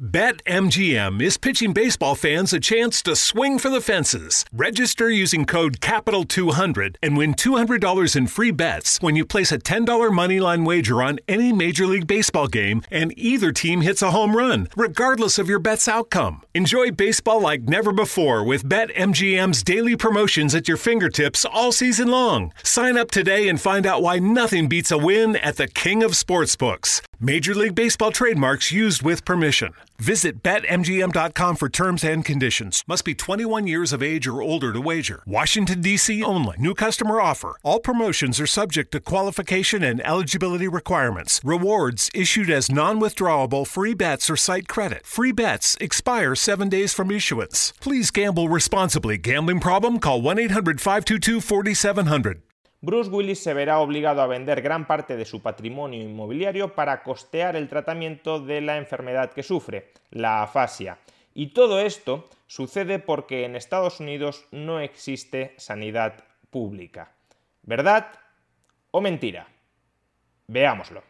BetMGM is pitching baseball fans a chance to swing for the fences. Register using code CAPITAL200 and win $200 in free bets when you place a $10 moneyline wager on any Major League Baseball game and either team hits a home run, regardless of your bet's outcome. Enjoy baseball like never before with BetMGM's daily promotions at your fingertips all season long. Sign up today and find out why nothing beats a win at the King of Sportsbooks. Major League Baseball trademarks used with permission. Visit BetMGM.com for terms and conditions. Must be 21 years of age or older to wager. Washington, D.C. only. New customer offer. All promotions are subject to qualification and eligibility requirements. Rewards issued as non withdrawable free bets or site credit. Free bets expire seven days from issuance. Please gamble responsibly. Gambling problem? Call 1 800 522 4700. Bruce Willis se verá obligado a vender gran parte de su patrimonio inmobiliario para costear el tratamiento de la enfermedad que sufre, la afasia. Y todo esto sucede porque en Estados Unidos no existe sanidad pública. ¿Verdad o mentira? Veámoslo.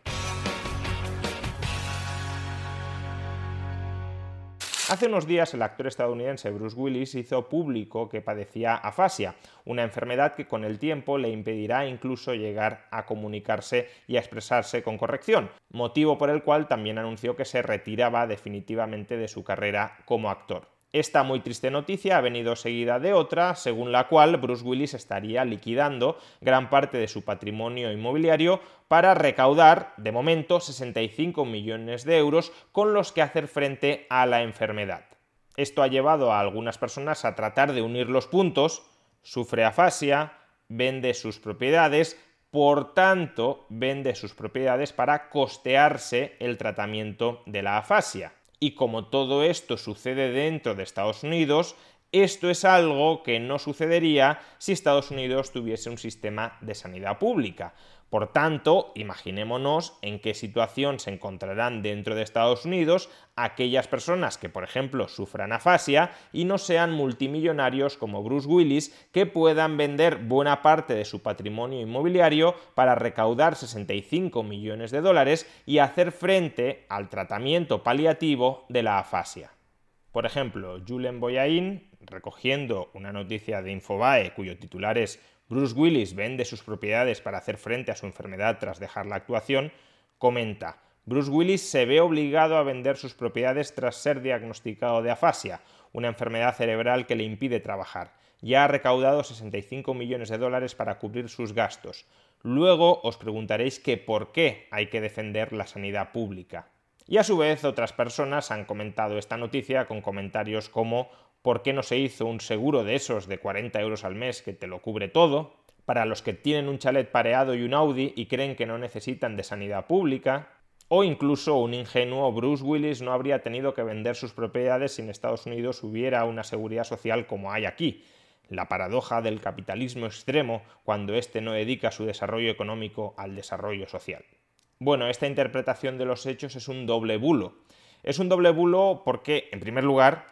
Hace unos días el actor estadounidense Bruce Willis hizo público que padecía afasia, una enfermedad que con el tiempo le impedirá incluso llegar a comunicarse y a expresarse con corrección, motivo por el cual también anunció que se retiraba definitivamente de su carrera como actor. Esta muy triste noticia ha venido seguida de otra, según la cual Bruce Willis estaría liquidando gran parte de su patrimonio inmobiliario para recaudar, de momento, 65 millones de euros con los que hacer frente a la enfermedad. Esto ha llevado a algunas personas a tratar de unir los puntos, sufre afasia, vende sus propiedades, por tanto, vende sus propiedades para costearse el tratamiento de la afasia. Y como todo esto sucede dentro de Estados Unidos, esto es algo que no sucedería si Estados Unidos tuviese un sistema de sanidad pública. Por tanto, imaginémonos en qué situación se encontrarán dentro de Estados Unidos aquellas personas que, por ejemplo, sufran afasia y no sean multimillonarios como Bruce Willis, que puedan vender buena parte de su patrimonio inmobiliario para recaudar 65 millones de dólares y hacer frente al tratamiento paliativo de la afasia. Por ejemplo, Julen Boyain, recogiendo una noticia de Infobae cuyo titular es Bruce Willis vende sus propiedades para hacer frente a su enfermedad tras dejar la actuación, comenta, Bruce Willis se ve obligado a vender sus propiedades tras ser diagnosticado de afasia, una enfermedad cerebral que le impide trabajar. Ya ha recaudado 65 millones de dólares para cubrir sus gastos. Luego os preguntaréis que por qué hay que defender la sanidad pública. Y a su vez otras personas han comentado esta noticia con comentarios como ¿Por qué no se hizo un seguro de esos de 40 euros al mes que te lo cubre todo? Para los que tienen un chalet pareado y un Audi y creen que no necesitan de sanidad pública. O incluso un ingenuo Bruce Willis no habría tenido que vender sus propiedades si en Estados Unidos hubiera una seguridad social como hay aquí. La paradoja del capitalismo extremo cuando éste no dedica su desarrollo económico al desarrollo social. Bueno, esta interpretación de los hechos es un doble bulo. Es un doble bulo porque, en primer lugar,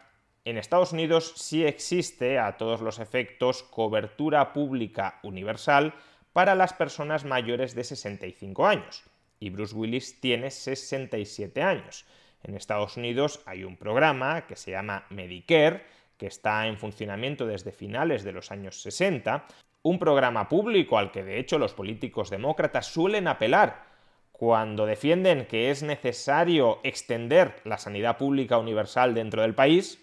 en Estados Unidos sí existe a todos los efectos cobertura pública universal para las personas mayores de 65 años. Y Bruce Willis tiene 67 años. En Estados Unidos hay un programa que se llama Medicare, que está en funcionamiento desde finales de los años 60, un programa público al que de hecho los políticos demócratas suelen apelar cuando defienden que es necesario extender la sanidad pública universal dentro del país,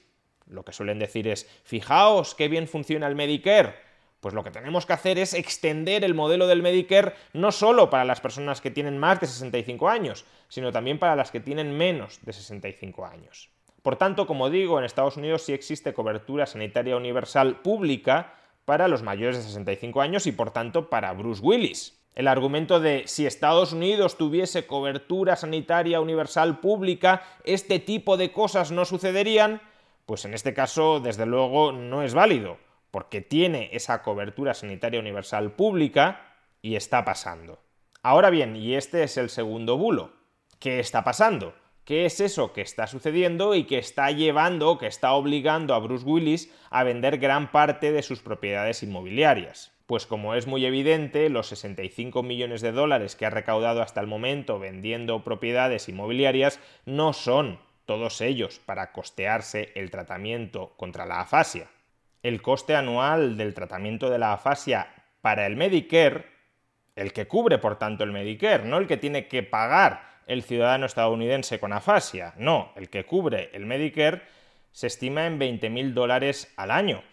lo que suelen decir es, fijaos qué bien funciona el Medicare. Pues lo que tenemos que hacer es extender el modelo del Medicare no solo para las personas que tienen más de 65 años, sino también para las que tienen menos de 65 años. Por tanto, como digo, en Estados Unidos sí existe cobertura sanitaria universal pública para los mayores de 65 años y por tanto para Bruce Willis. El argumento de si Estados Unidos tuviese cobertura sanitaria universal pública, este tipo de cosas no sucederían, pues en este caso desde luego no es válido, porque tiene esa cobertura sanitaria universal pública y está pasando. Ahora bien, y este es el segundo bulo, ¿qué está pasando? Qué es eso que está sucediendo y que está llevando, que está obligando a Bruce Willis a vender gran parte de sus propiedades inmobiliarias. Pues como es muy evidente, los 65 millones de dólares que ha recaudado hasta el momento vendiendo propiedades inmobiliarias no son todos ellos para costearse el tratamiento contra la afasia. El coste anual del tratamiento de la afasia para el Medicare, el que cubre por tanto el Medicare, no el que tiene que pagar el ciudadano estadounidense con afasia, no, el que cubre el Medicare, se estima en 20.000 dólares al año.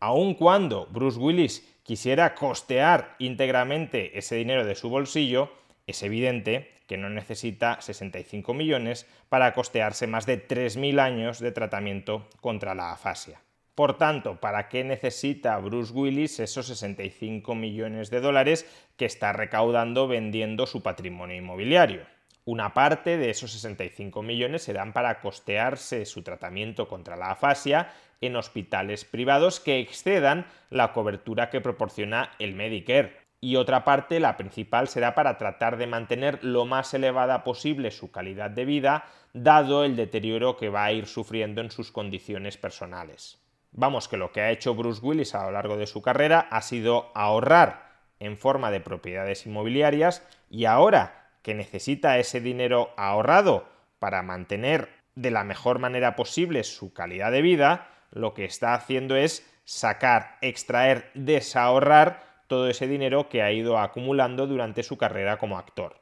Aun cuando Bruce Willis quisiera costear íntegramente ese dinero de su bolsillo, es evidente que no necesita 65 millones para costearse más de 3.000 años de tratamiento contra la afasia. Por tanto, ¿para qué necesita Bruce Willis esos 65 millones de dólares que está recaudando vendiendo su patrimonio inmobiliario? Una parte de esos 65 millones serán para costearse su tratamiento contra la afasia en hospitales privados que excedan la cobertura que proporciona el Medicare. Y otra parte, la principal, será para tratar de mantener lo más elevada posible su calidad de vida, dado el deterioro que va a ir sufriendo en sus condiciones personales. Vamos, que lo que ha hecho Bruce Willis a lo largo de su carrera ha sido ahorrar en forma de propiedades inmobiliarias y ahora que necesita ese dinero ahorrado para mantener de la mejor manera posible su calidad de vida, lo que está haciendo es sacar, extraer, desahorrar todo ese dinero que ha ido acumulando durante su carrera como actor.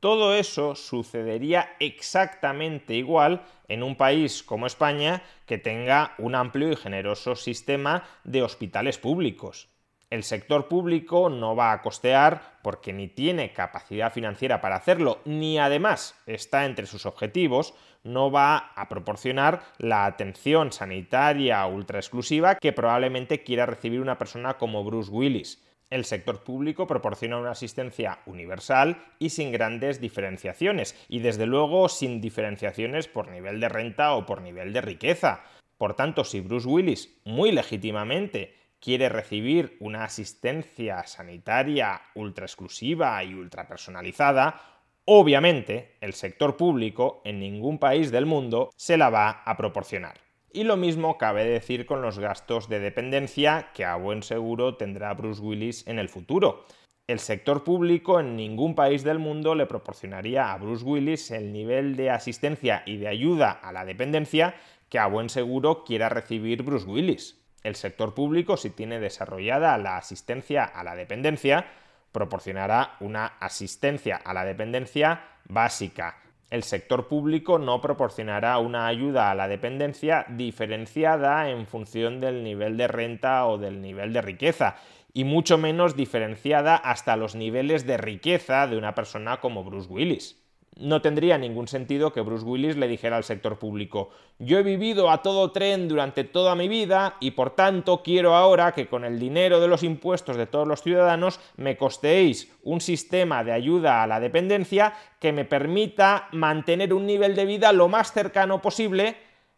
Todo eso sucedería exactamente igual en un país como España que tenga un amplio y generoso sistema de hospitales públicos el sector público no va a costear porque ni tiene capacidad financiera para hacerlo, ni además está entre sus objetivos, no va a proporcionar la atención sanitaria ultra exclusiva que probablemente quiera recibir una persona como Bruce Willis. El sector público proporciona una asistencia universal y sin grandes diferenciaciones, y desde luego sin diferenciaciones por nivel de renta o por nivel de riqueza. Por tanto, si Bruce Willis, muy legítimamente, quiere recibir una asistencia sanitaria ultra exclusiva y ultra personalizada, obviamente el sector público en ningún país del mundo se la va a proporcionar. Y lo mismo cabe decir con los gastos de dependencia que a buen seguro tendrá Bruce Willis en el futuro. El sector público en ningún país del mundo le proporcionaría a Bruce Willis el nivel de asistencia y de ayuda a la dependencia que a buen seguro quiera recibir Bruce Willis. El sector público, si tiene desarrollada la asistencia a la dependencia, proporcionará una asistencia a la dependencia básica. El sector público no proporcionará una ayuda a la dependencia diferenciada en función del nivel de renta o del nivel de riqueza, y mucho menos diferenciada hasta los niveles de riqueza de una persona como Bruce Willis no tendría ningún sentido que Bruce Willis le dijera al sector público yo he vivido a todo tren durante toda mi vida y por tanto quiero ahora que con el dinero de los impuestos de todos los ciudadanos me costeéis un sistema de ayuda a la dependencia que me permita mantener un nivel de vida lo más cercano posible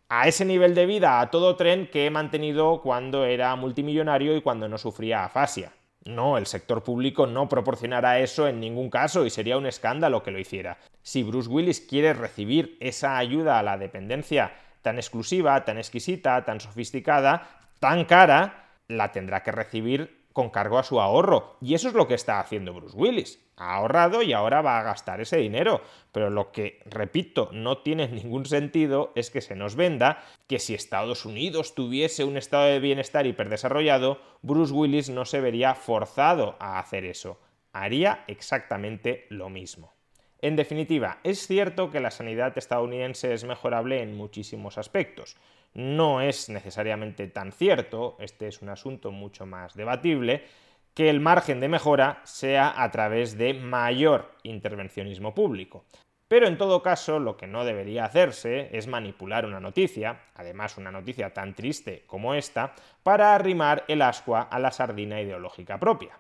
a ese nivel de vida a todo tren que he mantenido cuando era multimillonario y cuando no sufría afasia. No, el sector público no proporcionará eso en ningún caso y sería un escándalo que lo hiciera. Si Bruce Willis quiere recibir esa ayuda a la dependencia tan exclusiva, tan exquisita, tan sofisticada, tan cara, la tendrá que recibir con cargo a su ahorro. Y eso es lo que está haciendo Bruce Willis. Ha ahorrado y ahora va a gastar ese dinero. Pero lo que, repito, no tiene ningún sentido es que se nos venda que si Estados Unidos tuviese un estado de bienestar hiperdesarrollado, Bruce Willis no se vería forzado a hacer eso. Haría exactamente lo mismo. En definitiva, es cierto que la sanidad estadounidense es mejorable en muchísimos aspectos no es necesariamente tan cierto, este es un asunto mucho más debatible, que el margen de mejora sea a través de mayor intervencionismo público. Pero en todo caso, lo que no debería hacerse es manipular una noticia, además una noticia tan triste como esta, para arrimar el ascua a la sardina ideológica propia.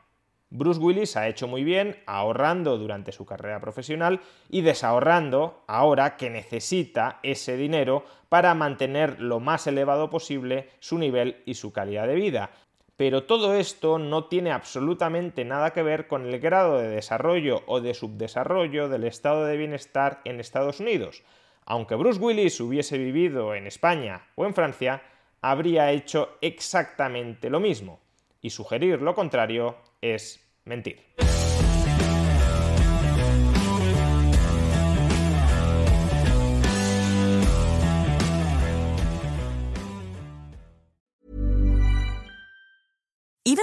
Bruce Willis ha hecho muy bien ahorrando durante su carrera profesional y desahorrando ahora que necesita ese dinero para mantener lo más elevado posible su nivel y su calidad de vida. Pero todo esto no tiene absolutamente nada que ver con el grado de desarrollo o de subdesarrollo del estado de bienestar en Estados Unidos. Aunque Bruce Willis hubiese vivido en España o en Francia, habría hecho exactamente lo mismo. Y sugerir lo contrario es mentir.